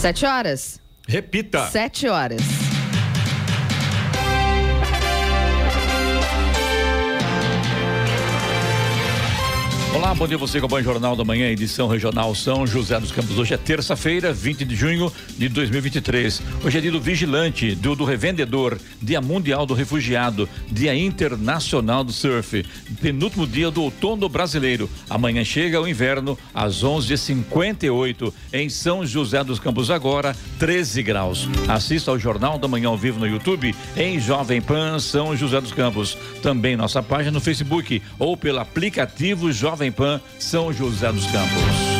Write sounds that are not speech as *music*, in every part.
Sete horas. Repita. Sete horas. Olá, bom dia você com o Bom Jornal da Manhã, edição regional São José dos Campos. Hoje é terça-feira, 20 de junho de 2023. Hoje é dia do vigilante, do, do revendedor, dia mundial do refugiado, dia internacional do surf, penúltimo dia do outono brasileiro. Amanhã chega o inverno às 11:58 em São José dos Campos agora 13 graus. Assista ao Jornal da Manhã ao vivo no YouTube em Jovem Pan São José dos Campos. Também nossa página no Facebook ou pelo aplicativo Jovem Jovem Pan São José dos Campos.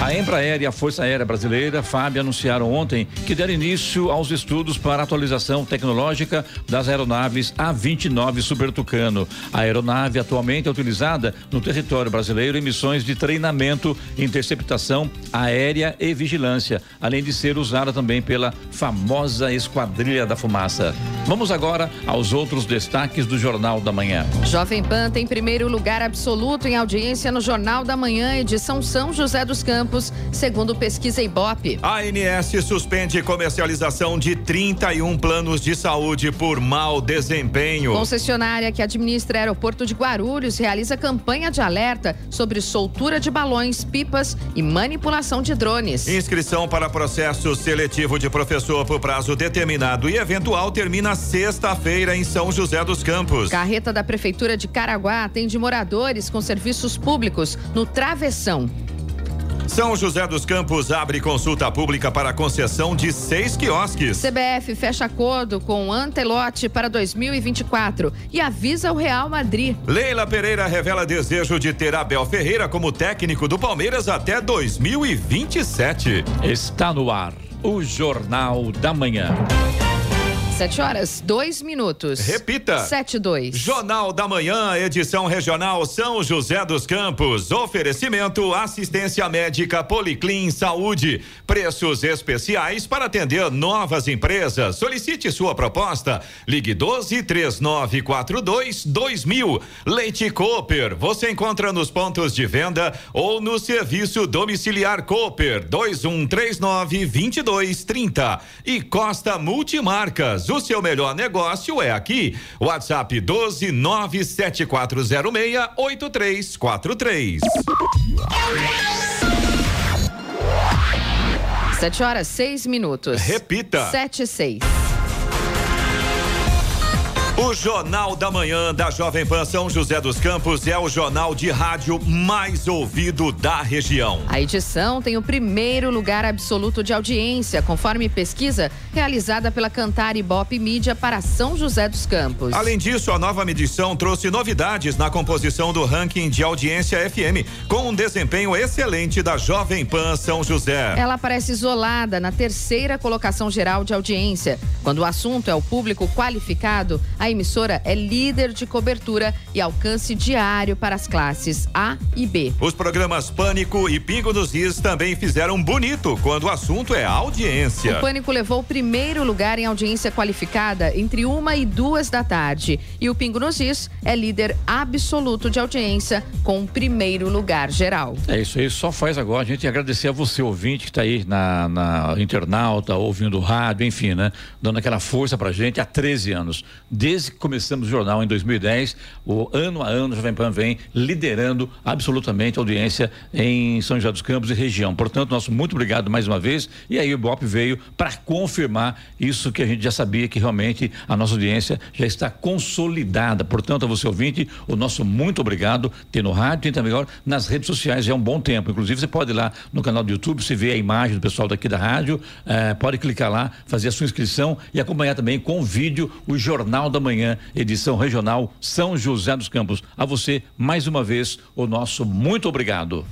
A Embraer e a Força Aérea Brasileira, FAB, anunciaram ontem que deram início aos estudos para atualização tecnológica das aeronaves A-29 Super Tucano. A aeronave atualmente é utilizada no território brasileiro em missões de treinamento, interceptação aérea e vigilância, além de ser usada também pela famosa Esquadrilha da Fumaça. Vamos agora aos outros destaques do Jornal da Manhã. Jovem Pan tem primeiro lugar absoluto em audiência no Jornal da Manhã, edição São José dos Campos Campos, segundo pesquisa Ibope. A ANS suspende comercialização de 31 planos de saúde por mau desempenho. Concessionária que administra aeroporto de Guarulhos realiza campanha de alerta sobre soltura de balões, pipas e manipulação de drones. Inscrição para processo seletivo de professor por prazo determinado e eventual termina sexta-feira em São José dos Campos. Carreta da Prefeitura de Caraguá atende moradores com serviços públicos no Travessão. São José dos Campos abre consulta pública para concessão de seis quiosques. CBF fecha acordo com Antelote para 2024 e avisa o Real Madrid. Leila Pereira revela desejo de ter Abel Ferreira como técnico do Palmeiras até 2027. Está no ar o Jornal da Manhã. Sete horas, dois minutos. Repita. Sete, dois. Jornal da Manhã, edição regional São José dos Campos. Oferecimento assistência médica Policlin Saúde. Preços especiais para atender novas empresas. Solicite sua proposta. Ligue 12 3942 2000. Leite Cooper. Você encontra nos pontos de venda ou no serviço domiciliar Cooper 2139 2230. E Costa Multimarcas o seu melhor negócio é aqui. WhatsApp 12 97406 8343. Sete horas, seis minutos. Repita. Sete, seis. O Jornal da Manhã da Jovem Pan São José dos Campos é o jornal de rádio mais ouvido da região. A edição tem o primeiro lugar absoluto de audiência, conforme pesquisa realizada pela Cantar Ibope Mídia para São José dos Campos. Além disso, a nova medição trouxe novidades na composição do ranking de audiência FM, com um desempenho excelente da Jovem Pan São José. Ela aparece isolada na terceira colocação geral de audiência. Quando o assunto é o público qualificado, a emissora é líder de cobertura e alcance diário para as classes A e B. Os programas Pânico e Pingo nos Is também fizeram bonito quando o assunto é audiência. O Pânico levou o primeiro lugar em audiência qualificada entre uma e duas da tarde. E o Pingo nos Is é líder absoluto de audiência com o primeiro lugar geral. É isso aí, só faz agora a gente agradecer a você, ouvinte, que está aí na, na internauta, ouvindo rádio, enfim, né? Dando aquela força pra gente há 13 anos. Desde desde que começamos o jornal em 2010, o ano a ano, o Jovem Pan vem liderando absolutamente a audiência em São José dos Campos e região. Portanto, nosso muito obrigado mais uma vez. E aí o BOP veio para confirmar isso que a gente já sabia, que realmente a nossa audiência já está consolidada. Portanto, a você ouvinte, o nosso muito obrigado. Tem no rádio, tem também agora nas redes sociais já é um bom tempo. Inclusive, você pode ir lá no canal do YouTube, você vê a imagem do pessoal daqui da rádio, eh, pode clicar lá, fazer a sua inscrição e acompanhar também com vídeo o Jornal da manhã, edição regional São José dos Campos. A você, mais uma vez, o nosso muito obrigado.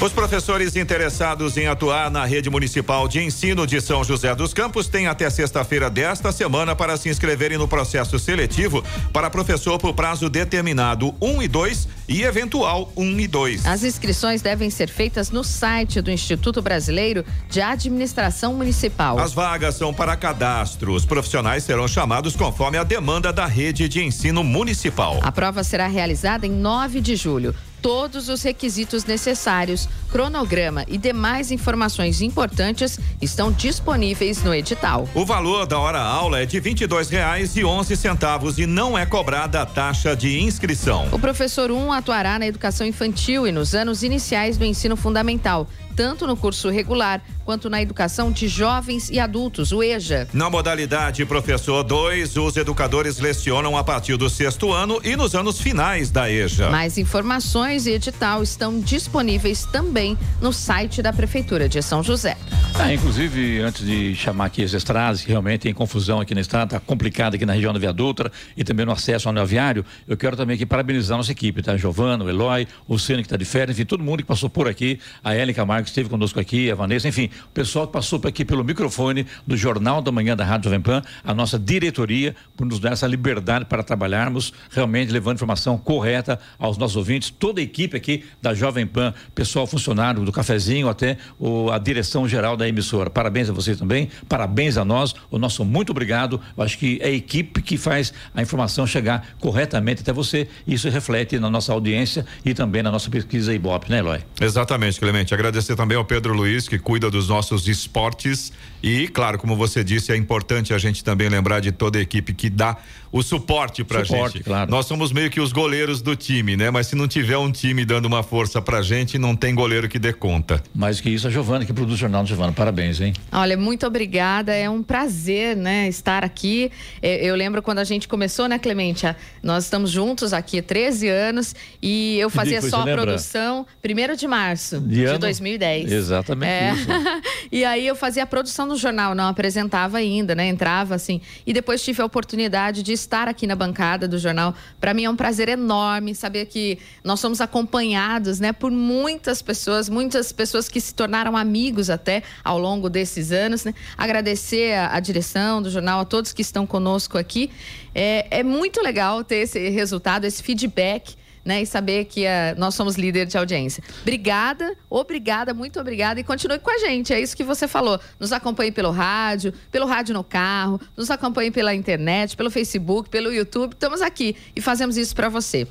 Os professores interessados em atuar na rede municipal de ensino de São José dos Campos têm até sexta-feira desta semana para se inscreverem no processo seletivo para professor por prazo determinado 1 um e 2 e eventual 1 um e 2. As inscrições devem ser feitas no site do Instituto Brasileiro de Administração Municipal. As vagas são para cadastro. Os profissionais serão chamados conforme a demanda da rede de ensino municipal. A prova será realizada em 9 de julho. Todos os requisitos necessários, cronograma e demais informações importantes estão disponíveis no edital. O valor da hora aula é de R$ 22,11 centavos e não é cobrada a taxa de inscrição. O professor 1 um atuará na educação infantil e nos anos iniciais do ensino fundamental tanto no curso regular quanto na educação de jovens e adultos, o EJA. Na modalidade Professor 2, os educadores lecionam a partir do sexto ano e nos anos finais da EJA. Mais informações e edital estão disponíveis também no site da Prefeitura de São José. Ah, inclusive, antes de chamar aqui as estradas, que realmente tem confusão aqui na estrada, está complicado aqui na região da Viadutra e também no acesso ao aviário, eu quero também aqui parabenizar a nossa equipe, tá? Giovana, o Eloy, o Cine que está de férias, enfim, todo mundo que passou por aqui, a Ellen Camargo que esteve conosco aqui, a Vanessa, enfim, o pessoal que passou aqui pelo microfone do Jornal da Manhã da Rádio Jovem Pan, a nossa diretoria, por nos dar essa liberdade para trabalharmos, realmente levando informação correta aos nossos ouvintes, toda a equipe aqui da Jovem Pan, pessoal funcionário do cafezinho até o, a direção geral da emissora. Parabéns a vocês também, parabéns a nós, o nosso muito obrigado. Eu acho que é a equipe que faz a informação chegar corretamente até você. Isso reflete na nossa audiência e também na nossa pesquisa Ibope, né, Eloy? Exatamente, Clemente. Agradecer também ao Pedro Luiz, que cuida dos nossos esportes. E, claro, como você disse, é importante a gente também lembrar de toda a equipe que dá o suporte pra suporte, gente. Claro. Nós somos meio que os goleiros do time, né? Mas se não tiver um time dando uma força pra gente, não tem goleiro que dê conta. Mais que isso, a Giovana, que produz o jornal do Giovana. Parabéns, hein? Olha, muito obrigada. É um prazer, né, estar aqui. É, eu lembro quando a gente começou, né, Clemente? Nós estamos juntos aqui há 13 anos e eu fazia só a produção primeiro de março de, de 2010. Exatamente. É. *laughs* e aí eu fazia a produção do jornal, não apresentava ainda, né? Entrava assim. E depois tive a oportunidade de estar aqui na bancada do jornal. Para mim é um prazer enorme saber que nós somos acompanhados, né, por muitas pessoas, muitas pessoas que se tornaram amigos até ao longo desses anos, né? Agradecer a, a direção do jornal, a todos que estão conosco aqui. É, é muito legal ter esse resultado, esse feedback né? E saber que uh, nós somos líder de audiência. Obrigada, obrigada, muito obrigada e continue com a gente. É isso que você falou. Nos acompanhe pelo rádio, pelo rádio no carro, nos acompanhe pela internet, pelo Facebook, pelo YouTube. Estamos aqui e fazemos isso para você.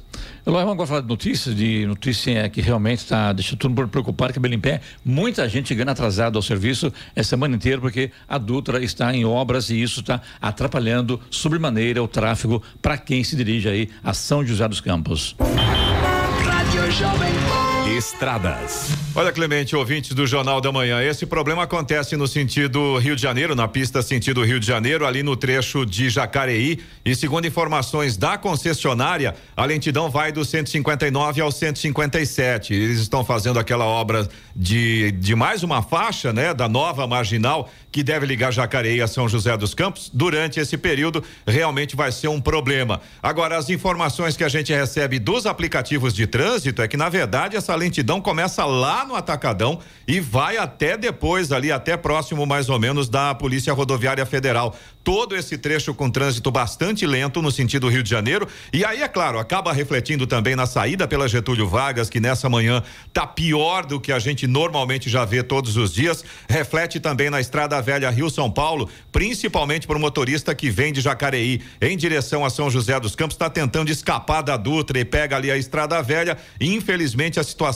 Eloy, vamos agora falar de notícias, de notícia que realmente está deixando todo mundo preocupado, cabelo em pé. Muita gente chegando atrasada ao serviço essa semana inteira porque a Dutra está em obras e isso está atrapalhando sobremaneira o tráfego para quem se dirige aí a São José dos Campos. Rádio Jovem Estradas. Olha, Clemente, ouvintes do Jornal da Manhã, esse problema acontece no sentido Rio de Janeiro, na pista sentido Rio de Janeiro, ali no trecho de Jacareí. E segundo informações da concessionária, a lentidão vai do 159 ao 157. Eles estão fazendo aquela obra de, de mais uma faixa, né, da nova marginal que deve ligar Jacareí a São José dos Campos. Durante esse período, realmente vai ser um problema. Agora, as informações que a gente recebe dos aplicativos de trânsito é que, na verdade, essa lentidão começa lá no Atacadão e vai até depois, ali, até próximo mais ou menos da Polícia Rodoviária Federal. Todo esse trecho com trânsito bastante lento no sentido Rio de Janeiro. E aí, é claro, acaba refletindo também na saída pela Getúlio Vargas, que nessa manhã tá pior do que a gente normalmente já vê todos os dias. Reflete também na estrada velha Rio São Paulo, principalmente para o motorista que vem de Jacareí em direção a São José dos Campos, está tentando escapar da Dutra e pega ali a estrada velha. Infelizmente a situação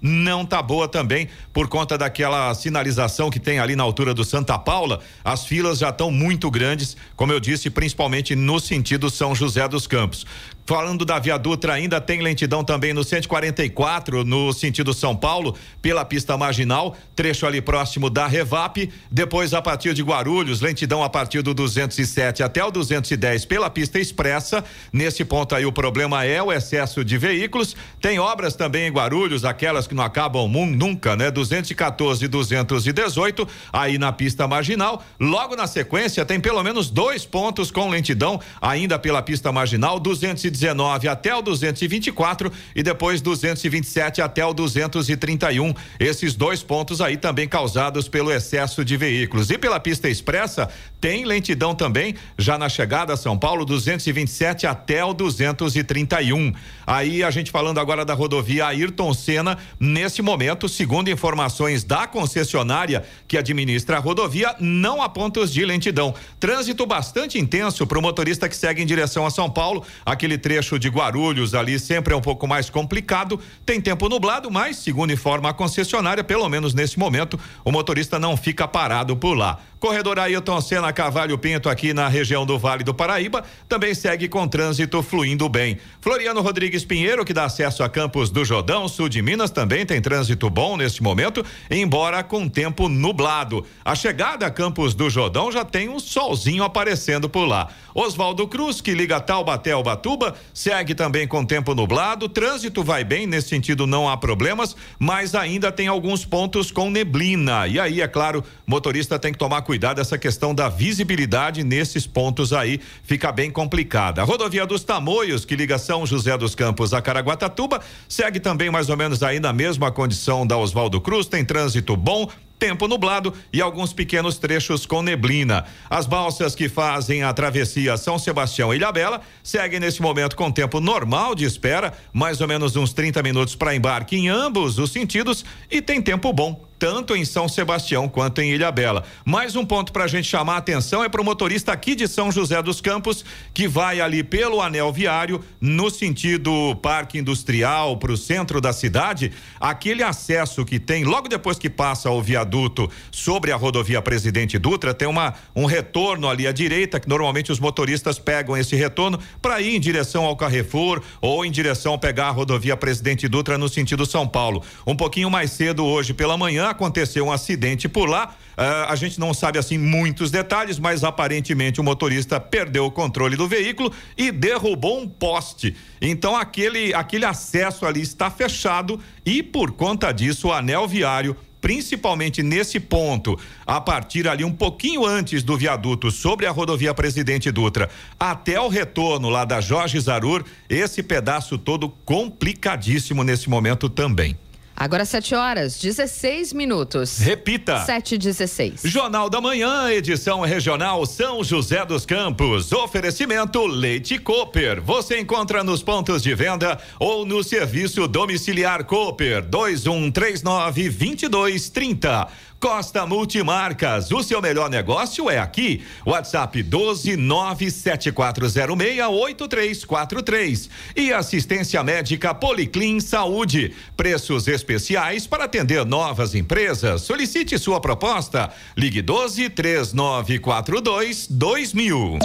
não tá boa também por conta daquela sinalização que tem ali na altura do Santa Paula. As filas já estão muito grandes, como eu disse, principalmente no sentido São José dos Campos. Falando da Via Dutra, ainda tem lentidão também no 144, no sentido São Paulo, pela pista marginal, trecho ali próximo da Revap. Depois, a partir de Guarulhos, lentidão a partir do 207 até o 210 pela pista expressa. Nesse ponto aí, o problema é o excesso de veículos. Tem obras também em Guarulhos, aquelas que não acabam nunca, né? 214 e 218, aí na pista marginal. Logo na sequência, tem pelo menos dois pontos com lentidão, ainda pela pista marginal, 219 219 até o 224 e depois 227 até o 231. Esses dois pontos aí também causados pelo excesso de veículos. E pela pista expressa, tem lentidão também, já na chegada a São Paulo, 227 até o 231. Aí a gente falando agora da rodovia Ayrton Senna, nesse momento, segundo informações da concessionária que administra a rodovia, não há pontos de lentidão. Trânsito bastante intenso para o motorista que segue em direção a São Paulo. Aquele trecho de Guarulhos ali sempre é um pouco mais complicado. Tem tempo nublado, mas, segundo informa a concessionária, pelo menos nesse momento, o motorista não fica parado por lá. Corredor Ailton Senna Cavalho Pinto, aqui na região do Vale do Paraíba, também segue com trânsito fluindo bem. Floriano Rodrigues Pinheiro, que dá acesso a Campos do Jordão, sul de Minas, também tem trânsito bom neste momento, embora com tempo nublado. A chegada a Campos do Jordão já tem um solzinho aparecendo por lá. Oswaldo Cruz, que liga Taubaté ao Batuba, segue também com tempo nublado. Trânsito vai bem, nesse sentido não há problemas, mas ainda tem alguns pontos com neblina. E aí, é claro, motorista tem que tomar cuidado essa questão da visibilidade nesses pontos aí, fica bem complicada. A rodovia dos Tamoios, que liga São José dos Campos a Caraguatatuba, segue também mais ou menos aí na mesma condição da Oswaldo Cruz, tem trânsito bom, tempo nublado e alguns pequenos trechos com neblina. As balsas que fazem a travessia São Sebastião e Ilhabela seguem nesse momento com tempo normal de espera, mais ou menos uns 30 minutos para embarque em ambos os sentidos e tem tempo bom tanto em São Sebastião quanto em Ilhabela. Mais um ponto para a gente chamar a atenção é para o motorista aqui de São José dos Campos, que vai ali pelo anel viário, no sentido Parque Industrial, para o centro da cidade. Aquele acesso que tem, logo depois que passa o viaduto sobre a rodovia Presidente Dutra, tem uma, um retorno ali à direita, que normalmente os motoristas pegam esse retorno para ir em direção ao Carrefour ou em direção a pegar a rodovia Presidente Dutra no sentido São Paulo. Um pouquinho mais cedo hoje pela manhã, aconteceu um acidente por lá. Uh, a gente não sabe assim muitos detalhes, mas aparentemente o motorista perdeu o controle do veículo e derrubou um poste. Então aquele aquele acesso ali está fechado e por conta disso o anel viário principalmente nesse ponto, a partir ali um pouquinho antes do viaduto sobre a rodovia Presidente Dutra, até o retorno lá da Jorge Zarur, esse pedaço todo complicadíssimo nesse momento também. Agora 7 horas, 16 minutos. Repita. 7 e 16. Jornal da Manhã, edição regional São José dos Campos. Oferecimento Leite Cooper. Você encontra nos pontos de venda ou no serviço domiciliar Cooper 2139 2230. Costa Multimarcas, o seu melhor negócio é aqui. WhatsApp 12974068343 e assistência médica Policlin Saúde. Preços especiais para atender novas empresas. Solicite sua proposta. Ligue 12 3942 2000.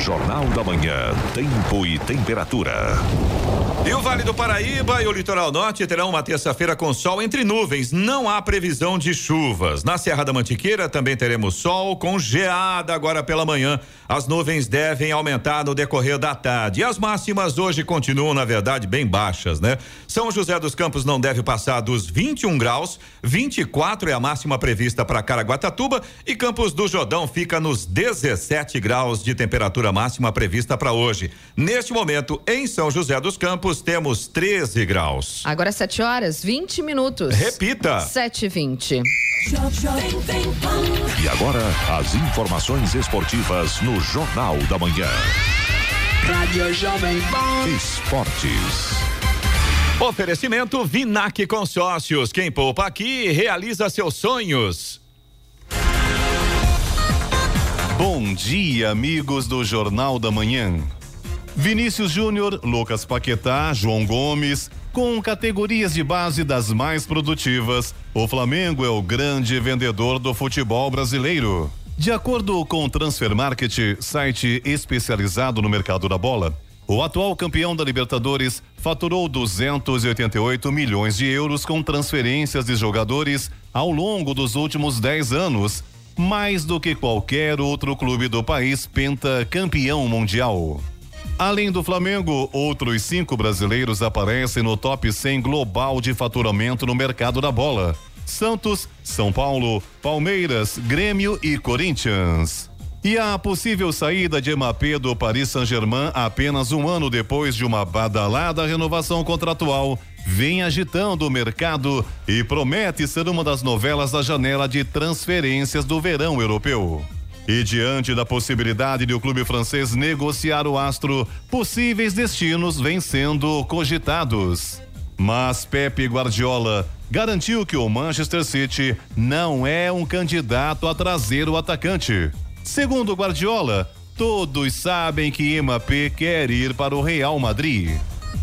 Jornal da Manhã, tempo e temperatura. E o Vale do Paraíba e o Litoral Norte terão uma terça-feira com sol entre nuvens. Não há previsão de chuvas. Na Serra da Mantiqueira também teremos sol com geada agora pela manhã. As nuvens devem aumentar no decorrer da tarde. E as máximas hoje continuam, na verdade, bem baixas, né? São José dos Campos não deve passar dos 21 graus, 24 é a máxima prevista para Caraguatatuba e Campos do Jordão fica nos 17 graus de temperatura máxima prevista para hoje. Neste momento, em São José dos Campos, Campos temos 13 graus. Agora 7 horas 20 minutos. Repita. 7 e 20 E agora, as informações esportivas no Jornal da Manhã. Rádio Jovem Pan. Esportes. Oferecimento Vinac Consórcios. Quem poupa aqui realiza seus sonhos. Bom dia, amigos do Jornal da Manhã. Vinícius Júnior, Lucas Paquetá, João Gomes, com categorias de base das mais produtivas, o Flamengo é o grande vendedor do futebol brasileiro. De acordo com o Transfer Market, site especializado no mercado da bola, o atual campeão da Libertadores faturou 288 milhões de euros com transferências de jogadores ao longo dos últimos 10 anos, mais do que qualquer outro clube do país penta campeão mundial. Além do Flamengo, outros cinco brasileiros aparecem no top 100 global de faturamento no mercado da bola: Santos, São Paulo, Palmeiras, Grêmio e Corinthians. E a possível saída de Mbappé do Paris Saint-Germain apenas um ano depois de uma badalada renovação contratual vem agitando o mercado e promete ser uma das novelas da janela de transferências do verão europeu. E diante da possibilidade de o clube francês negociar o astro, possíveis destinos vêm sendo cogitados. Mas Pepe Guardiola garantiu que o Manchester City não é um candidato a trazer o atacante. Segundo Guardiola, todos sabem que Mbappé quer ir para o Real Madrid.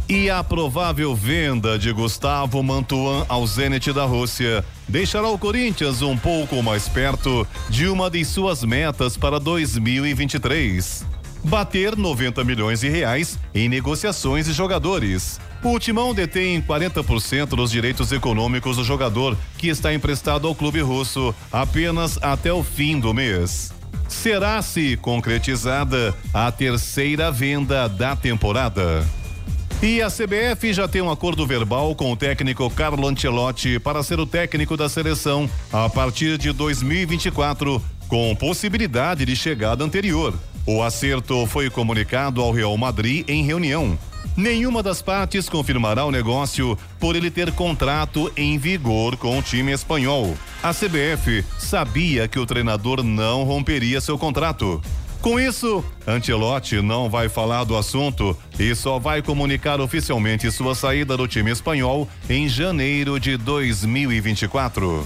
E a provável venda de Gustavo Mantuan ao Zenit da Rússia deixará o Corinthians um pouco mais perto de uma de suas metas para 2023. Bater 90 milhões de reais em negociações de jogadores. O Timão detém 40% dos direitos econômicos do jogador, que está emprestado ao clube russo apenas até o fim do mês. Será se concretizada a terceira venda da temporada. E a CBF já tem um acordo verbal com o técnico Carlo Ancelotti para ser o técnico da seleção a partir de 2024, com possibilidade de chegada anterior. O acerto foi comunicado ao Real Madrid em reunião. Nenhuma das partes confirmará o negócio por ele ter contrato em vigor com o time espanhol. A CBF sabia que o treinador não romperia seu contrato. Com isso, Ancelotti não vai falar do assunto e só vai comunicar oficialmente sua saída do time espanhol em janeiro de 2024.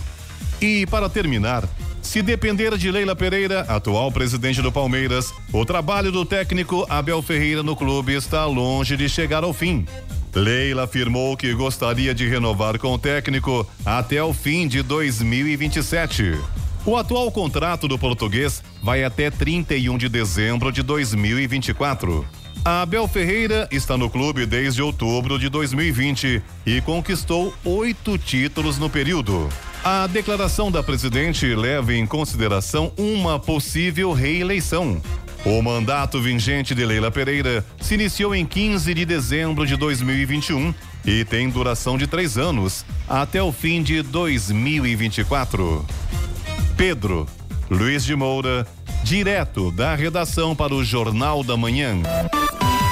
E para terminar, se depender de Leila Pereira, atual presidente do Palmeiras, o trabalho do técnico Abel Ferreira no clube está longe de chegar ao fim. Leila afirmou que gostaria de renovar com o técnico até o fim de 2027. O atual contrato do português vai até 31 de dezembro de 2024. A Abel Ferreira está no clube desde outubro de 2020 e conquistou oito títulos no período. A declaração da presidente leva em consideração uma possível reeleição. O mandato vigente de Leila Pereira se iniciou em 15 de dezembro de 2021 e tem duração de três anos, até o fim de 2024. Pedro Luiz de Moura, direto da redação para o Jornal da Manhã.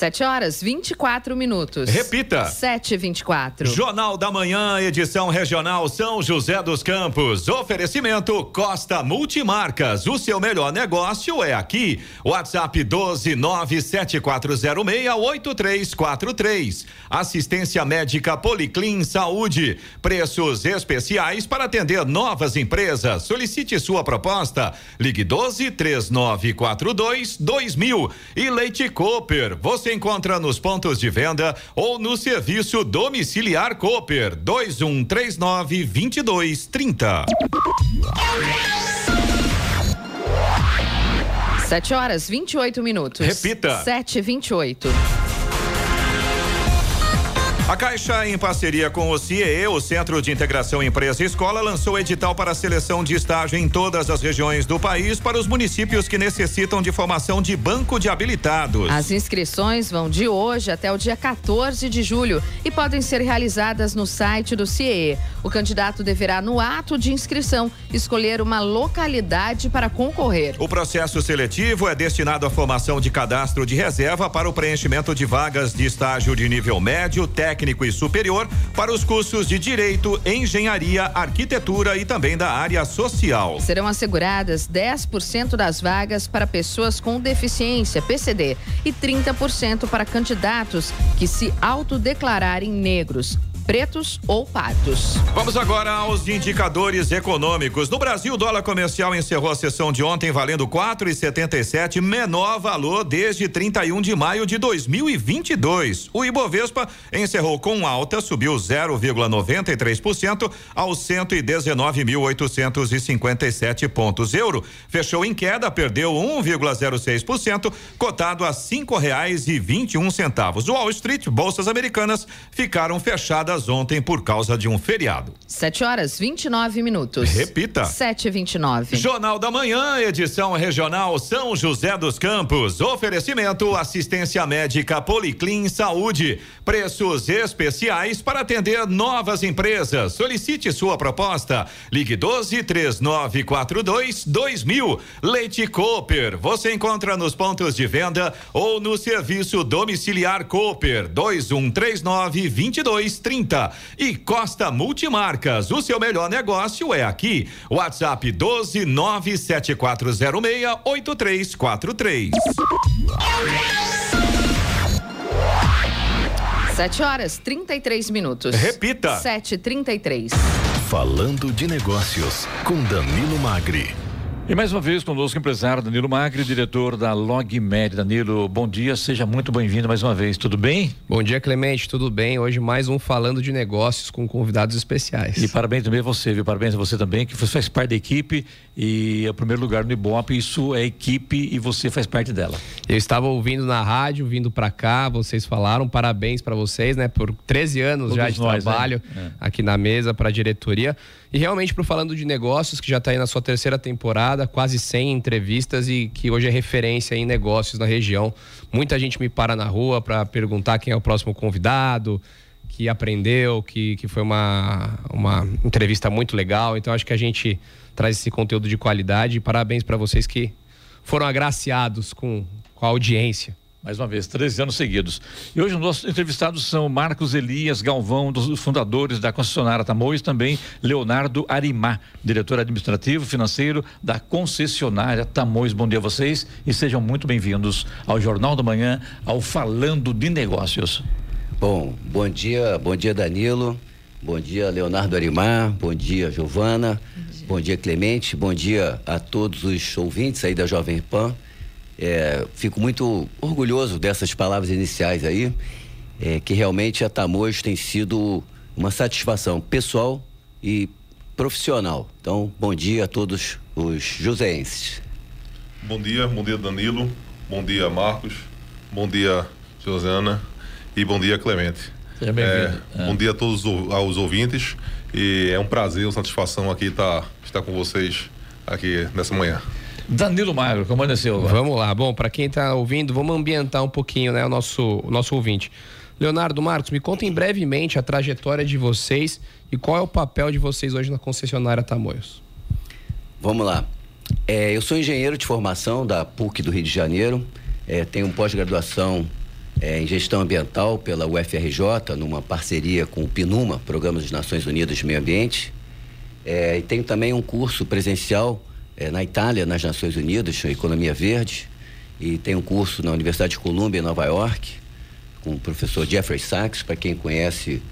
7 horas 24 minutos. Repita. 7 e 24 Jornal da Manhã, edição regional São José dos Campos. Oferecimento Costa Multimarcas. O seu melhor negócio é aqui. WhatsApp 12974068343. Assistência médica Policlin Saúde. Preços especiais para atender novas empresas. Solicite sua proposta. Ligue 12 3942 2000. E Leite Cooper. Você encontra nos pontos de venda ou no serviço domiciliar Cooper 2139 2230. 7 horas 28 minutos. Repita. 7 e 28 A Caixa, em parceria com o CIE, o Centro de Integração Empresa e Escola, lançou edital para a seleção de estágio em todas as regiões do país para os municípios que necessitam de formação de banco de habilitados. As inscrições vão de hoje até o dia 14 de julho e podem ser realizadas no site do CIE. O candidato deverá, no ato de inscrição, escolher uma localidade para concorrer. O processo seletivo é destinado à formação de cadastro de reserva para o preenchimento de vagas de estágio de nível médio, técnico e superior para os cursos de Direito, Engenharia, Arquitetura e também da área social. Serão asseguradas 10% das vagas para pessoas com deficiência, PCD, e 30% para candidatos que se autodeclararem negros pretos ou pardos. Vamos agora aos indicadores econômicos. No Brasil, o dólar comercial encerrou a sessão de ontem valendo 4,77, menor valor desde 31 de maio de 2022. O Ibovespa encerrou com alta, subiu 0,93% aos 119.857 pontos. Euro fechou em queda, perdeu 1,06%, cotado a cinco reais e vinte e um centavos. Wall Street, bolsas americanas ficaram fechadas ontem por causa de um feriado. 7 horas 29 minutos. Repita. 7 e 29 Jornal da Manhã, edição regional São José dos Campos. Oferecimento assistência médica Policlin Saúde. Preços especiais para atender novas empresas. Solicite sua proposta. Ligue 12 3942 2000. Leite Cooper. Você encontra nos pontos de venda ou no serviço domiciliar Cooper 2139 2230. E Costa Multimarcas. O seu melhor negócio é aqui. WhatsApp 12 97406 8343. 7 horas 33 minutos. Repita. 7 33 Falando de negócios com Danilo Magri. E mais uma vez conosco o empresário Danilo Magri, diretor da LogMed. Danilo, bom dia, seja muito bem-vindo mais uma vez, tudo bem? Bom dia, Clemente, tudo bem? Hoje mais um Falando de Negócios com convidados especiais. E parabéns também a você, viu? Parabéns a você também, que você faz parte da equipe e é o primeiro lugar no Ibope, isso é equipe e você faz parte dela. Eu estava ouvindo na rádio, vindo para cá, vocês falaram, parabéns para vocês, né? Por 13 anos Todos já de nós, né? trabalho É. aqui na mesa para a diretoria. E realmente pro Falando de Negócios, que já está aí na sua terceira temporada, quase 100 entrevistas e que hoje é referência em negócios na região. Muita gente me para na rua para perguntar quem é o próximo convidado, que aprendeu, que, que foi uma, uma entrevista muito legal. Então acho que a gente traz esse conteúdo de qualidade. Parabéns para vocês que foram agraciados com, com a audiência. Mais uma vez, 13 anos seguidos. E hoje os nossos entrevistados são Marcos Elias Galvão, dos fundadores da concessionária Tamoios, também Leonardo Arimá, diretor administrativo financeiro da concessionária Tamoios. Bom dia a vocês e sejam muito bem-vindos ao Jornal da Manhã, ao Falando de Negócios. Bom, bom dia, bom dia Danilo, bom dia Leonardo Arimar, bom dia Giovana, bom dia Clemente, bom dia a todos os ouvintes aí da Jovem Pan. É, fico muito orgulhoso dessas palavras iniciais aí, é, que realmente a Tamoios tem sido uma satisfação pessoal e profissional. Então, bom dia a todos os joseenses. Bom dia, bom dia Danilo, bom dia Marcos, bom dia Josiana e bom dia Clemente. Seja bem-vindo. É, Bom dia a todos os aos ouvintes e é um prazer, uma satisfação aqui estar, estar com vocês aqui nessa manhã. Danilo Magro, como amanheceu agora? Vamos lá. Bom, para quem está ouvindo, vamos ambientar um pouquinho, né, o nosso, o nosso ouvinte. Leonardo Marcos, me contem brevemente a trajetória de vocês e qual é o papel de vocês hoje na concessionária Tamoios. Vamos lá. É, eu sou engenheiro de formação da PUC do Rio de Janeiro. É, tenho pós-graduação é, em gestão ambiental pela UFRJ, numa parceria com o PNUMA, Programa das Nações Unidas de Meio Ambiente. É, e tenho também um curso presencial é, na Itália, nas Nações Unidas, Economia Verde. E tenho um curso na Universidade de Columbia, em Nova York, com o professor Jeffrey Sachs, para quem conhece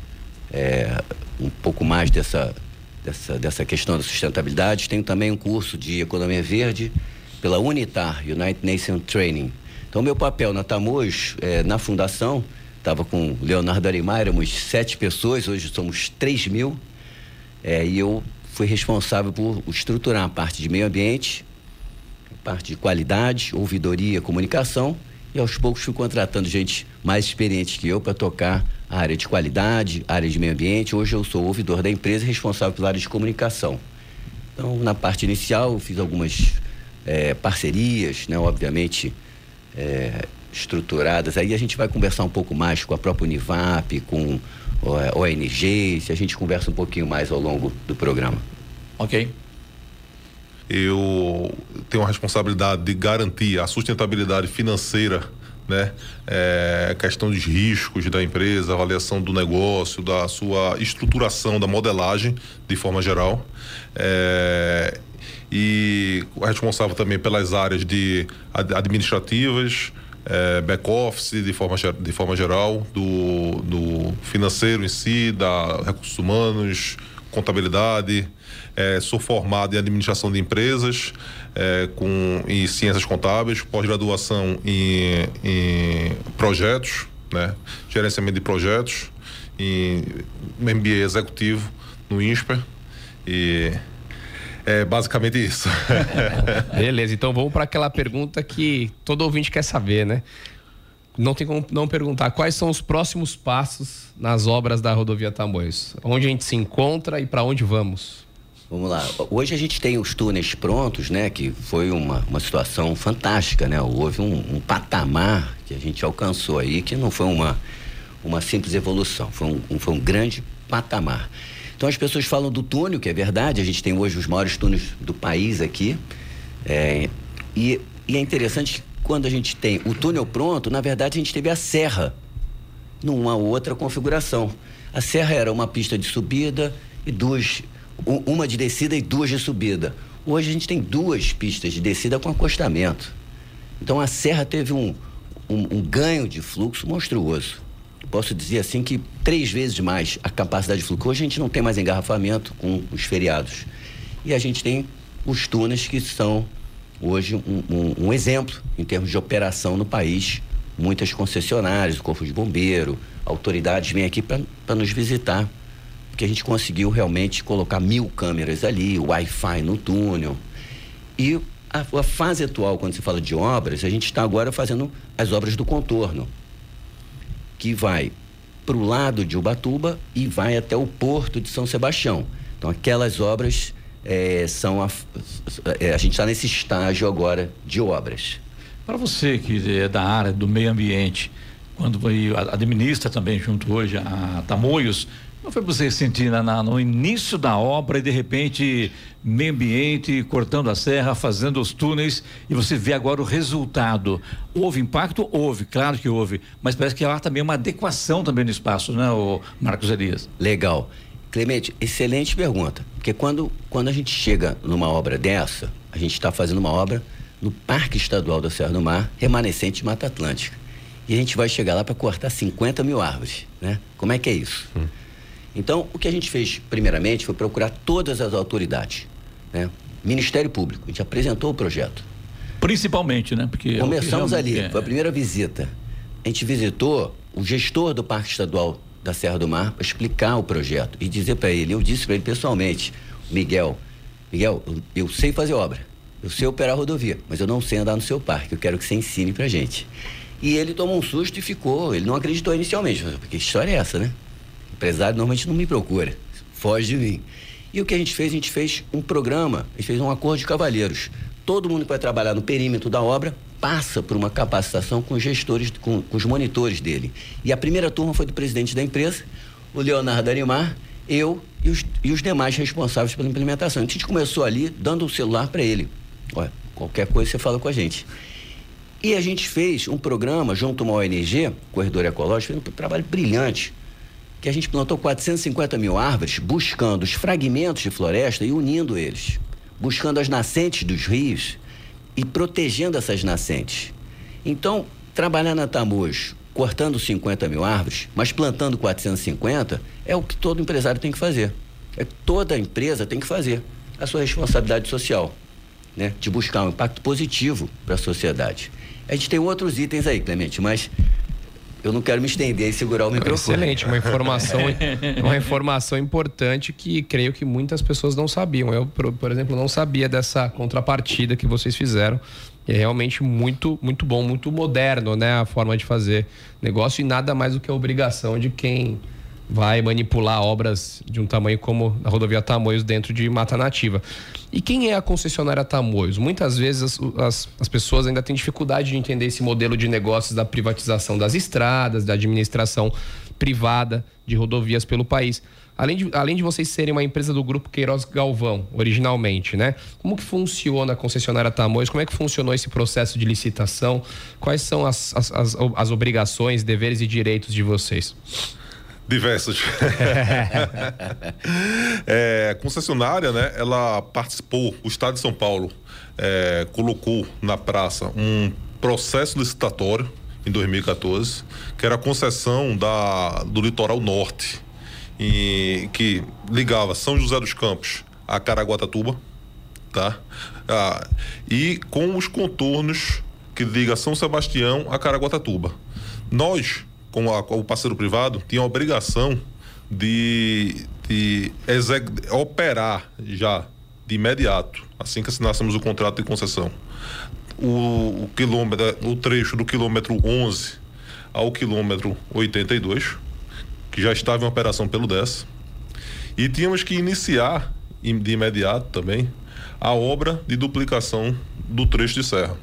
é, um pouco mais dessa, dessa, dessa questão da sustentabilidade. Tenho também um curso de Economia Verde pela UNITAR, United Nations Training. Então, meu papel na Tamoios, é, na fundação, estava com o Leonardo Arimar, éramos sete pessoas, hoje somos três mil. É, e eu fui responsável por estruturar a parte de meio ambiente, parte de qualidade, ouvidoria, comunicação. E aos poucos fui contratando gente mais experiente que eu para tocar a área de qualidade, a área de meio ambiente. Hoje eu sou ouvidor da empresa responsável pela área de comunicação. Então, na parte inicial, eu fiz algumas eh, parcerias, né, obviamente eh, estruturadas. Aí a gente vai conversar um pouco mais com a própria Univap, com eh, ONGs, a gente conversa um pouquinho mais ao longo do programa. Ok. Eu tenho a responsabilidade de garantir a sustentabilidade financeira, né? É, questão dos riscos da empresa, avaliação do negócio, da sua estruturação, da modelagem, de forma geral. É, e responsável também pelas áreas de ad- administrativas, é, back-office de forma, de forma geral, do, do financeiro em si, da recursos humanos, contabilidade. É, sou formado em administração de empresas, é, com em ciências contábeis, pós-graduação em, em projetos, né? gerenciamento de projetos, em MBA executivo no INSPER. E é basicamente isso. *laughs* Beleza, então vamos para aquela pergunta que todo ouvinte quer saber, né? não tem como não perguntar quais são os próximos passos nas obras da rodovia Tamoios. Onde a gente se encontra e para onde vamos? Vamos lá. Hoje a gente tem os túneis prontos, né? Que foi uma, uma situação fantástica, né? Houve um, um patamar que a gente alcançou aí, que não foi uma, uma simples evolução, foi um, um, foi um grande patamar. Então as pessoas falam do túnel, que é verdade, a gente tem hoje os maiores túneis do país aqui. É, e, e é interessante que quando a gente tem o túnel pronto, na verdade a gente teve a serra numa outra configuração. A serra era uma pista de subida e duas, uma de descida e duas de subida. Hoje a gente tem duas pistas de descida com acostamento. Então a serra teve um, um, um ganho de fluxo monstruoso. Posso dizer assim que três vezes mais a capacidade de fluxo. Hoje a gente não tem mais engarrafamento com os feriados. E a gente tem os túneis que são hoje um, um, um exemplo em termos de operação no país. Muitas concessionárias, o Corpo de Bombeiro, autoridades vêm aqui para nos visitar, porque a gente conseguiu realmente colocar mil câmeras ali, Wi-Fi no túnel. E a, a, fase atual, quando se fala de obras, a gente está agora fazendo as obras do contorno, que vai para o lado de Ubatuba e vai até o porto de São Sebastião. Então, aquelas obras é, são a, é, a gente está nesse estágio agora de obras. Para você que é da área do meio ambiente, quando administra também junto hoje a Tamoios, como foi você sentir na, na, no início da obra e de repente meio ambiente, cortando a serra, fazendo os túneis e você vê agora o resultado? Houve impacto? Houve, claro que houve, mas parece que há também uma adequação também no espaço, né, o Marcos Elias? Legal. Clemente, excelente pergunta. Porque quando, quando a gente chega numa obra dessa, a gente está fazendo uma obra no Parque Estadual da Serra do Mar, remanescente de Mata Atlântica. E a gente vai chegar lá para cortar 50 mil árvores. Né? Como é que é isso? Hum. Então, o que a gente fez, primeiramente, foi procurar todas as autoridades. Né? Ministério Público, a gente apresentou o projeto. Principalmente, né? Porque é Começamos ali, é... foi a primeira visita. A gente visitou o gestor do Parque Estadual da Serra do Mar para explicar o projeto e dizer para ele, eu disse para ele pessoalmente, Miguel, Miguel, eu sei fazer obra, eu sei operar rodovia, mas eu não sei andar no seu parque, eu quero que você ensine pra gente. E ele tomou um susto e ficou, ele não acreditou inicialmente, porque história é essa, né? Empresário normalmente não me procura, foge de mim. E o que a gente fez? A gente fez um programa, a gente fez um acordo de cavalheiros. Todo mundo que vai trabalhar no perímetro da obra passa por uma capacitação com os gestores, com, com os monitores dele. E a primeira turma foi do presidente da empresa, o Leonardo Arimar, eu e os, e os demais responsáveis pela implementação. A gente começou ali dando o celular para ele. Olha, qualquer coisa você fala com a gente. E a gente fez um programa junto a uma ONG, Corredor Ecológico, fez um trabalho brilhante, que a gente plantou 450 mil árvores, buscando os fragmentos de floresta e unindo eles, buscando as nascentes dos rios e protegendo essas nascentes. Então, trabalhar na Tamoios, cortando 50 mil árvores, mas plantando 450, é o que todo empresário tem que fazer. É toda empresa tem que fazer a sua responsabilidade social, né? De buscar um impacto positivo para a sociedade. A gente tem outros itens aí, Clemente, mas eu não quero me estender e segurar o microfone. Excelente, uma informação, *laughs* uma informação importante que creio que muitas pessoas não sabiam. Eu, por, por exemplo, não sabia dessa contrapartida que vocês fizeram. É realmente muito, muito bom, muito moderno, né, a forma de fazer negócio e nada mais do que a obrigação de quem vai manipular obras de um tamanho como a rodovia Tamoios dentro de mata nativa. E quem é a concessionária Tamoios? Muitas vezes as, as, as, pessoas ainda têm dificuldade de entender esse modelo de negócios da privatização das estradas, da administração privada de rodovias pelo país. Além de, além de vocês serem uma empresa do grupo Queiroz Galvão, originalmente, né? Como que funciona a concessionária Tamoios? Como é que funcionou esse processo de licitação? Quais são as, as, as, as obrigações, deveres e direitos de vocês? Diversas. *laughs* é, a concessionária, né, ela participou, o Estado de São Paulo é, colocou na praça um processo licitatório em 2014, que era a concessão da, do litoral norte, e, que ligava São José dos Campos a Caraguatatuba, tá? Ah, e com os contornos que liga São Sebastião a Caraguatatuba. Nós com, a, com o parceiro privado, tinha a obrigação de, de operar já de imediato, assim que assinássemos o contrato de concessão. O, o quilômetro, o trecho do quilômetro 11 ao quilômetro 82, que já estava em operação pelo DES. E tínhamos que iniciar de imediato também a obra de duplicação do trecho de serra.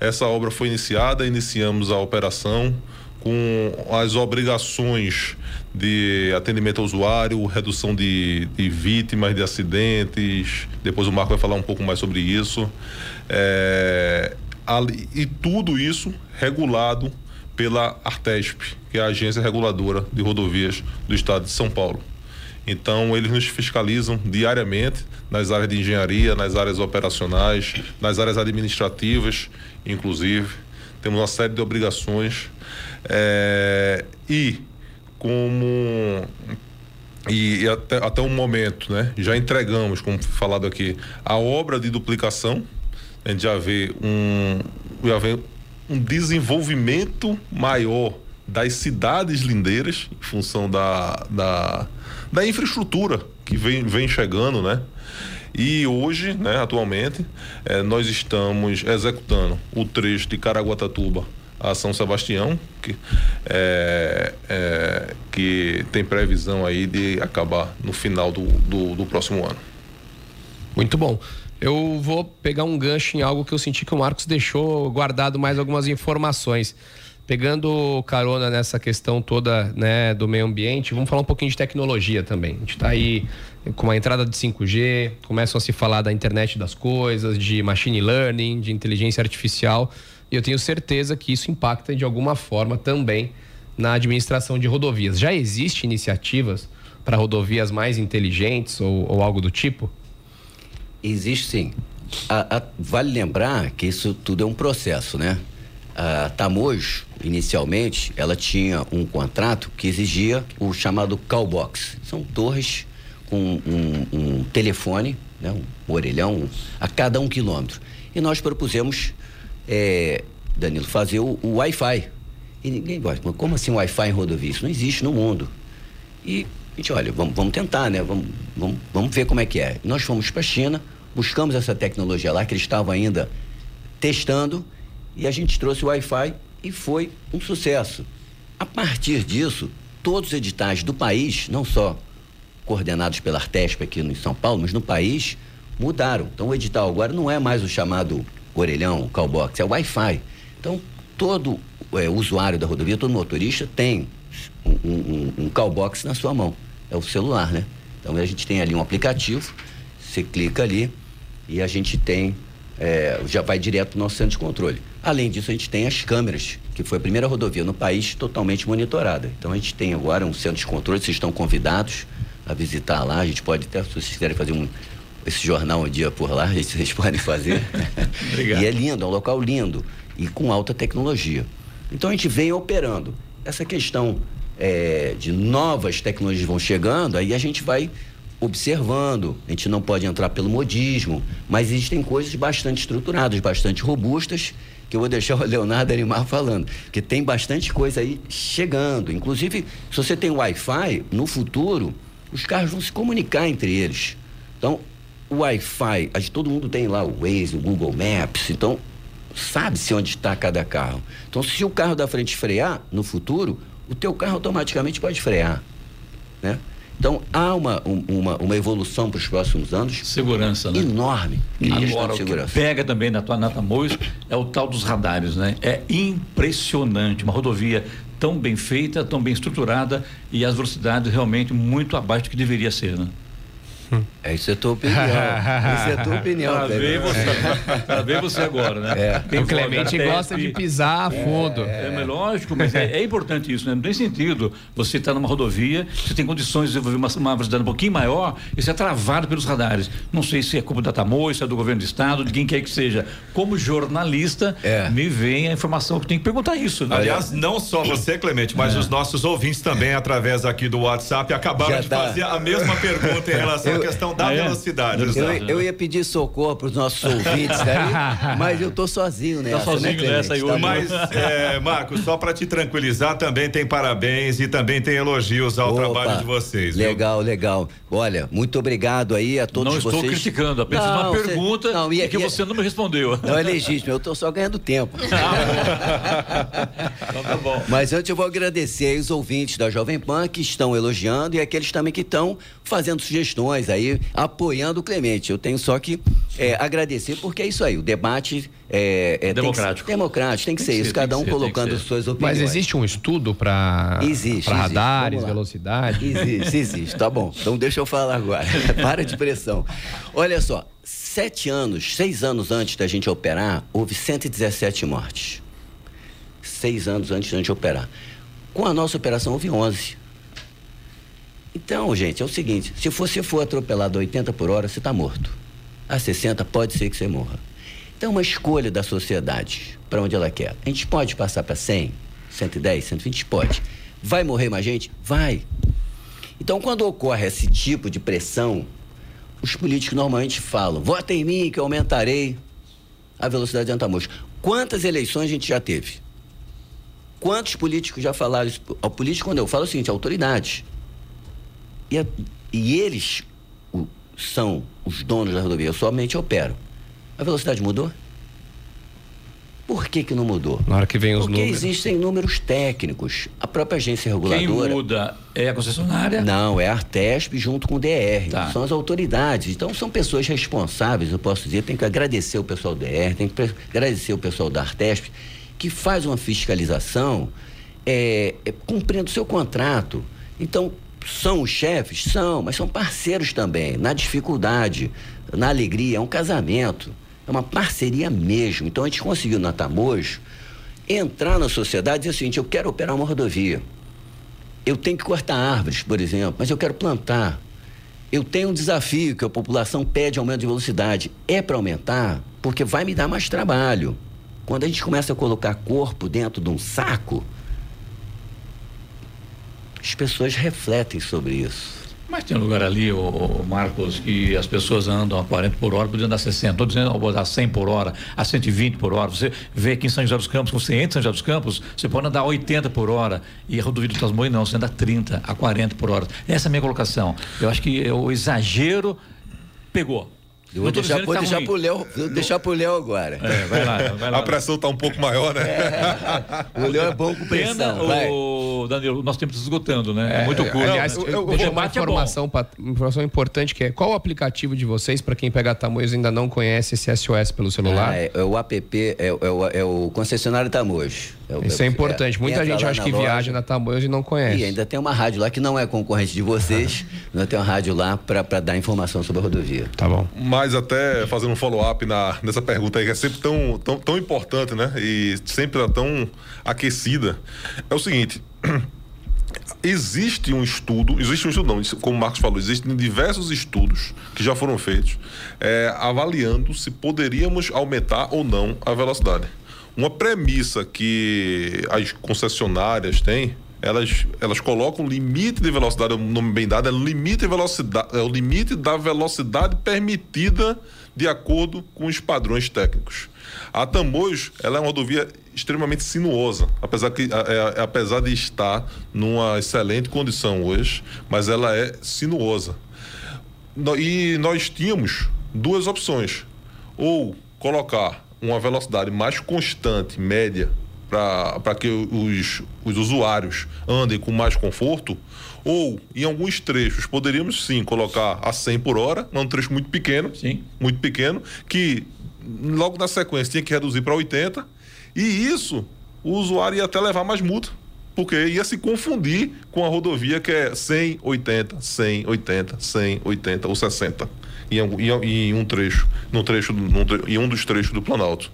Essa obra foi iniciada, iniciamos a operação com as obrigações de atendimento ao usuário, redução de, de vítimas de acidentes. Depois o Marco vai falar um pouco mais sobre isso. É, ali, e tudo isso regulado pela Artesp, que é a agência reguladora de rodovias do estado de São Paulo. Então, eles nos fiscalizam diariamente nas áreas de engenharia, nas áreas operacionais, nas áreas administrativas, inclusive. Temos uma série de obrigações. É, e como e, até, até o momento, né, já entregamos, como falado aqui, a obra de duplicação. A gente já vê um, já vê um desenvolvimento maior das cidades lindeiras, em função da, da, da infraestrutura que vem, vem chegando, né? E hoje, né, atualmente, eh, nós estamos executando o trecho de Caraguatatuba a São Sebastião, que, é, é, que tem previsão aí de acabar no final do, do, do próximo ano. Muito bom. Eu vou pegar um gancho em algo que eu senti que o Marcos deixou guardado mais algumas informações. Pegando carona nessa questão toda né, do meio ambiente, vamos falar um pouquinho de tecnologia também. A gente está aí com a entrada de 5G, começam a se falar da internet das coisas, de machine learning, de inteligência artificial. E eu tenho certeza que isso impacta de alguma forma também na administração de rodovias. Já existem iniciativas para rodovias mais inteligentes ou, ou algo do tipo? Existe sim. A, a, vale lembrar que isso tudo é um processo, né? A Tamojo, inicialmente, ela tinha um contrato que exigia o chamado callbox. São torres com um, um telefone, né, um orelhão, a cada um quilômetro. E nós propusemos, é, Danilo, fazer o, o Wi-Fi. E ninguém gosta. Como assim Wi-Fi em rodovia? Isso não existe no mundo. E a gente, olha, vamos, vamos tentar, né? Vamos, vamos, vamos ver como é que é. Nós fomos para a China, buscamos essa tecnologia lá, que eles estavam ainda testando, e a gente trouxe o Wi-Fi e foi um sucesso. A partir disso, todos os editais do país, não só coordenados pela Artesp aqui no São Paulo, mas no país, mudaram. Então o edital agora não é mais o chamado orelhão, o callbox, é o Wi-Fi. Então todo é, usuário da rodovia, todo motorista tem um, um, um callbox na sua mão. É o celular, né? Então a gente tem ali um aplicativo, você clica ali e a gente tem é, já vai direto para o nosso centro de controle. Além disso, a gente tem as câmeras, que foi a primeira rodovia no país totalmente monitorada. Então a gente tem agora um centro de controle, vocês estão convidados a visitar lá, a gente pode até, se vocês quiserem fazer um, esse jornal um dia por lá, *laughs* vocês podem fazer. *laughs* Obrigado. E é lindo, é um local lindo e com alta tecnologia. Então a gente vem operando. Essa questão é, de novas tecnologias vão chegando, aí a gente vai observando. A gente não pode entrar pelo modismo, mas existem coisas bastante estruturadas, bastante robustas, que eu vou deixar o Leonardo Animar falando, que tem bastante coisa aí chegando. Inclusive, se você tem Wi-Fi, no futuro, os carros vão se comunicar entre eles. Então, o Wi-Fi, todo mundo tem lá o Waze, o Google Maps, então sabe-se onde está cada carro. Então, se o carro da frente frear, no futuro, o teu carro automaticamente pode frear, né? Então, há uma, um- uma, uma evolução para os próximos anos Segurança, né? enorme Agora, de o que segurança. pega também na tua Nata Mois é o tal dos radares, né? É impressionante. Uma rodovia tão bem feita, tão bem estruturada e as velocidades realmente muito abaixo do que deveria ser, né? É, isso é a tua opinião. isso é a tua *laughs* opinião. Pra ver você, pra ver você agora, né? É. Quem o Clemente TESP, gosta de pisar a fundo. É, mas lógico, mas é, é importante isso, né? Não tem sentido você estar numa rodovia, você tem condições de desenvolver uma, uma velocidade um pouquinho maior e você é travado pelos radares. Não sei se é culpa da Tamoio, se é do governo do estado, de quem quer que seja. Como jornalista, É. me vem a informação que tem que perguntar isso, né? Aliás, não só você, Clemente, mas os nossos ouvintes também, através aqui do WhatsApp, acabaram Já de tá. fazer a mesma pergunta em relação à questão dá Ah, é? velocidade. Eu, eu ia pedir socorro para os nossos ouvintes, né? *laughs* mas eu tô sozinho nessa. sozinho né, nessa aí Tá hoje. Mas, é, Marcos, só para te tranquilizar, também tem parabéns e também tem elogios ao Opa, trabalho de vocês. viu? Legal, legal. Olha, muito obrigado aí a todos Não estou vocês. criticando, apenas Não, uma você- pergunta não, e- e que e- você não me respondeu. Não é legítimo, eu tô só ganhando tempo. *laughs* Então tá bom. Mas antes eu vou agradecer aí os ouvintes da Jovem Pan que estão elogiando e aqueles também que estão fazendo sugestões aí, apoiando o Clemente. Eu tenho só que é, agradecer, porque é isso aí, o debate é, é tem que ser- Democrático. democrático, tem que Tem ser que isso, ser, cada um ser, colocando suas opiniões. Mas existe um estudo para radares, velocidade? Existe, existe. Tá bom. Então deixa eu falar agora. *laughs* Para de pressão. Olha só, sete anos, seis anos antes da gente operar, houve 117 mortes. Seis anos antes da gente operar. Com a nossa operação, houve 11. Então, gente, é o seguinte: se você for atropelado a 80 por hora, você está morto. A 60, pode ser que você morra. Então, é uma escolha da sociedade para onde ela quer. A gente pode passar para 100, 110, 120? Pode. Vai morrer mais gente? Vai. Então, quando ocorre esse tipo de pressão, os políticos normalmente falam: vota em mim que eu aumentarei a velocidade de antamojo. Quantas eleições a gente já teve? Quantos políticos já falaram isso? O político, quando eu falo é o seguinte, autoridades. E, a- e eles o- são os donos da rodovia, eu somente opero. A velocidade mudou? Por que, que não mudou? Na hora que vem os Porque números. existem números técnicos. A própria agência Quem reguladora. muda é a concessionária? Não, é a Artesp junto com o DR. Tá. São as autoridades. Então são pessoas responsáveis, eu posso dizer. Tem que agradecer o pessoal do DR, tem que agradecer o pessoal da Artesp, que faz uma fiscalização é, é, cumprindo o seu contrato. Então, são os chefes? São, mas são parceiros também, na dificuldade, na alegria. É um casamento. É uma parceria mesmo. Então a gente conseguiu na Tamojo entrar na sociedade e dizer o seguinte: eu quero operar uma rodovia. Eu tenho que cortar árvores, por exemplo, mas eu quero plantar. Eu tenho um desafio que a população pede aumento de velocidade. É para aumentar, porque vai me dar mais trabalho. Quando a gente começa a colocar corpo dentro de um saco, as pessoas refletem sobre isso. Mas tem um lugar ali, o, Marcos, que as pessoas andam a 40 por hora, podendo andar 60. Estou dizendo a 100 por hora, a 120 por hora. Você vê aqui em São José dos Campos, quando você entra em São José dos Campos, você pode andar a 80 por hora. E a rodovia do Tasmoi não, você anda a 30, a 40 por hora. Essa é a minha colocação. Eu acho que o exagero pegou. Eu vou deixar, vou tá deixar pro Léo, vou deixar pro Léo agora. É, vai lá, vai lá. A pressão está um pouco maior, né? O Léo é bom com Pena, pressão. vai. o Danilo, nosso tempo está se esgotando, né? É, muito curto. Aliás, Não, eu, o eu deixa uma debate é informação, pra- informação importante que é qual o aplicativo de vocês para quem pega Tamoios e ainda não conhece esse SOS pelo celular? Ah, é, é o app, é, o- é o, é o concessionário Tamojo. É Isso é importante. Muita entra gente acha que loja. viaja na Tamoios e não conhece. E ainda tem uma rádio lá que não é concorrente de vocês. *laughs* Ainda tem uma rádio lá para dar informação sobre a rodovia. Tá bom. Mas até fazendo um follow-up na- nessa pergunta aí, que é sempre tão, tão, tão importante, né? E sempre tá tão aquecida. É o seguinte. *clears throat* Existe um estudo, existe um estudo não, como o Marcos falou, existem diversos estudos que já foram feitos é, avaliando se poderíamos aumentar ou não a velocidade. Uma premissa que as concessionárias têm, elas, elas colocam limite de velocidade, o nome bem dado, é o limite de velocidade, é o limite da velocidade permitida de acordo com os padrões técnicos. A Tamoios, ela é uma rodovia extremamente sinuosa, apesar, que, é, é- apesar de estar numa excelente condição hoje, mas ela é sinuosa. E nós tínhamos duas opções. Ou colocar uma velocidade mais constante, média, para que os, os usuários andem com mais conforto, ou em alguns trechos poderíamos sim colocar a 100 por hora, num trecho muito pequeno, Sim. muito pequeno, que logo na sequência tinha que reduzir para 80, e isso o usuário ia até levar mais multa, porque ia se confundir com a rodovia que é 100, 80, 100, 80, 100, 80 ou 60 em, algum- em, em um trecho, num trecho, num tre- em um dos trechos do Planalto.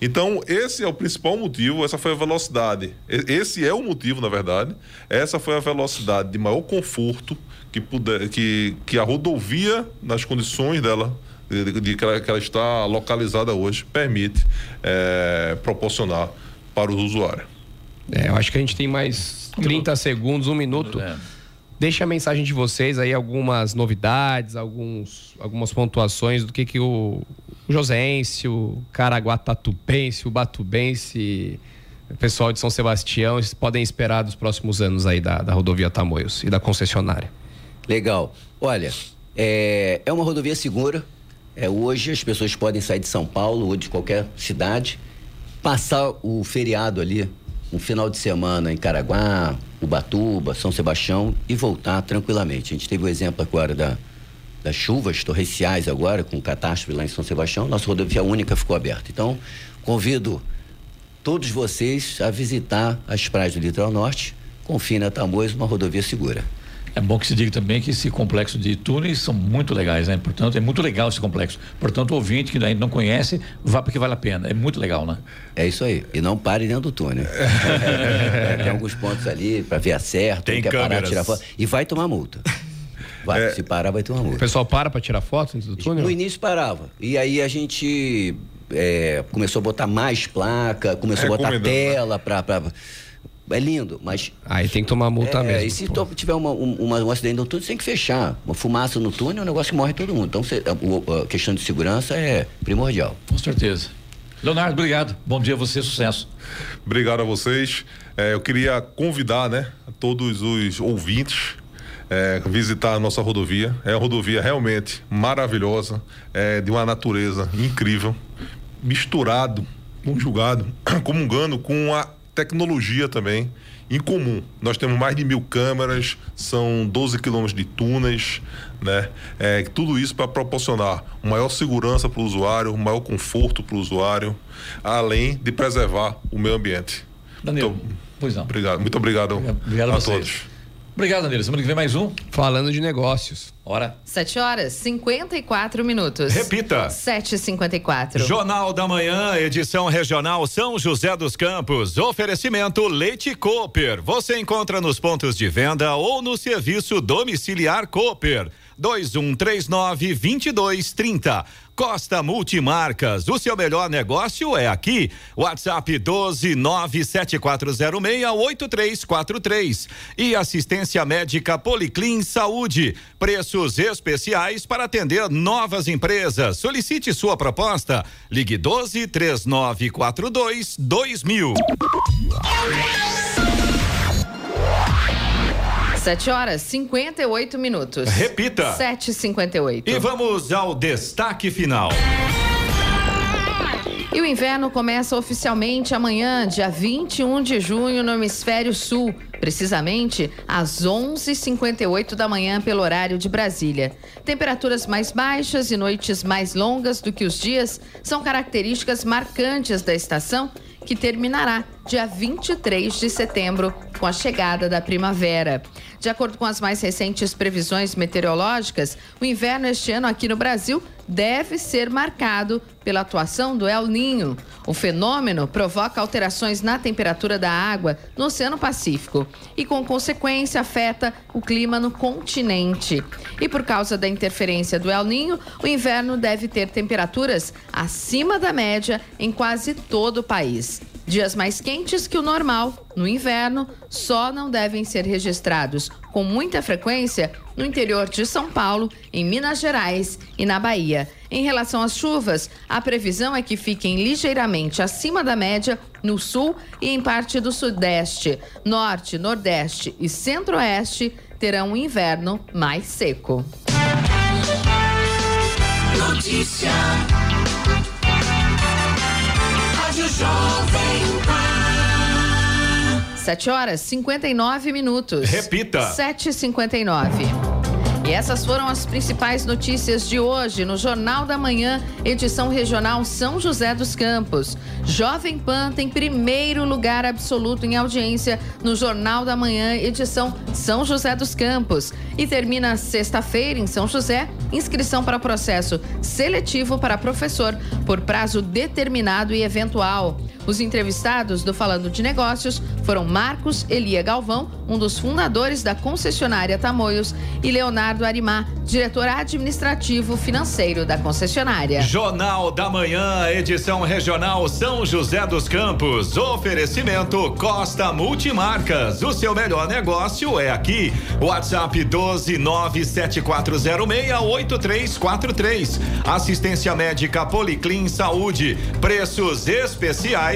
Então esse é o principal motivo, essa foi a velocidade, E- esse é o motivo na verdade, essa foi a velocidade de maior conforto que puder, que, que a rodovia nas condições dela de, de que, ela, que ela está localizada hoje permite eh, proporcionar para o usuário. É, eu acho que a gente tem mais 30 segundos, um minuto. É. Deixe a mensagem de vocês aí, algumas novidades, alguns, algumas pontuações do que, que o Joséense, o Caraguatatubense, o Batubense, o pessoal de São Sebastião, podem esperar dos próximos anos aí da, da rodovia Tamoios e da concessionária. Legal. Olha, é, é uma rodovia segura. É, hoje as pessoas podem sair de São Paulo ou de qualquer cidade, passar o feriado ali, um final de semana em Caraguá, Ubatuba, São Sebastião e voltar tranquilamente. A gente teve o exemplo agora da, das chuvas torrenciais agora, com catástrofe lá em São Sebastião, nossa rodovia única ficou aberta. Então, convido todos vocês a visitar as praias do Litoral Norte, confie na Tamoios, uma rodovia segura. É bom que se diga também que esse complexo de túneis são muito legais, né? Portanto, é muito legal esse complexo. Portanto, o ouvinte que ainda não conhece, vá porque vale a pena. É muito legal, né? É isso aí. E não pare dentro do túnel. É, *laughs* tem alguns pontos ali para ver a certo, Tem quer parar, câmeras. tirar foto. E vai tomar multa. Vai, se parar, vai tomar O multa. pessoal para para tirar foto dentro do túnel? No início parava. E aí a gente é, começou a botar mais placa, começou a botar né? tela pra, pra- É lindo, mas. Aí tem que tomar multa é, mesmo. E se pô. tiver uma, um, uma- um acidente no túnel, você tem que fechar. Uma fumaça no túnel é um negócio que morre todo mundo. Então, você- a, a questão de segurança é primordial. Com certeza. Leonardo, obrigado. Bom dia a você, sucesso. Obrigado a vocês. É, eu queria convidar, né, todos os ouvintes é, visitar a nossa rodovia. É uma rodovia realmente maravilhosa, é, de uma natureza incrível, misturado, conjugado, *clears throat* comungando com a tecnologia também em comum. Nós temos mais de mil câmeras, são 12 quilômetros de túneis, né? É, tudo isso para proporcionar maior segurança para o usuário, maior conforto para o usuário, além de preservar o meio ambiente. Danilo, Então, pois não. Obrigado, muito obrigado, Obrigado a a todos. Obrigado, Danilo. Semana que vem mais um. Falando de negócios. Hora. 7 horas 54 minutos. Repita. 7h54. Jornal da Manhã, edição regional São José dos Campos. Oferecimento Leite Cooper. Você encontra nos pontos de venda ou no serviço domiciliar Cooper. 2139-2230. Costa Multimarcas. O seu melhor negócio é aqui. WhatsApp 12974068343. E assistência médica Policlin Saúde. Preços especiais para atender novas empresas. Solicite sua proposta. Ligue 12 3942 2000. 7 horas 58 minutos. Repita. 7h58. E vamos ao destaque final. E o inverno começa oficialmente amanhã, dia 21 de junho, no Hemisfério Sul, precisamente às 11h58 da manhã, pelo horário de Brasília. Temperaturas mais baixas e noites mais longas do que os dias são características marcantes da estação, que terminará dia 23 de setembro, com a chegada da primavera. De acordo com as mais recentes previsões meteorológicas, o inverno este ano aqui no Brasil deve ser marcado pela atuação do El Ninho. O fenômeno provoca alterações na temperatura da água no Oceano Pacífico e, com consequência, afeta o clima no continente. E por causa da interferência do El Ninho, o inverno deve ter temperaturas acima da média em quase todo o país. Dias mais quentes que o normal no inverno só não devem ser registrados com muita frequência no interior de São Paulo, em Minas Gerais e na Bahia. Em relação às chuvas, a previsão é que fiquem ligeiramente acima da média no sul e em parte do sudeste. Norte, nordeste e centro-oeste terão um inverno mais seco. Notícia. 7 horas 59 minutos. Repita. 7h59. E essas foram as principais notícias de hoje no Jornal da Manhã, edição regional São José dos Campos. Jovem Pan tem primeiro lugar absoluto em audiência no Jornal da Manhã, edição São José dos Campos. E termina sexta-feira em São José, inscrição para processo seletivo para professor por prazo determinado e eventual. Os entrevistados do Falando de Negócios foram Marcos Elia Galvão, um dos fundadores da concessionária Tamoios, e Leonardo Arimar, diretor administrativo financeiro da concessionária. Jornal da Manhã, edição regional São José dos Campos. Oferecimento Costa Multimarcas. O seu melhor negócio é aqui. WhatsApp 12974068343. Assistência médica Policlin Saúde. Preços especiais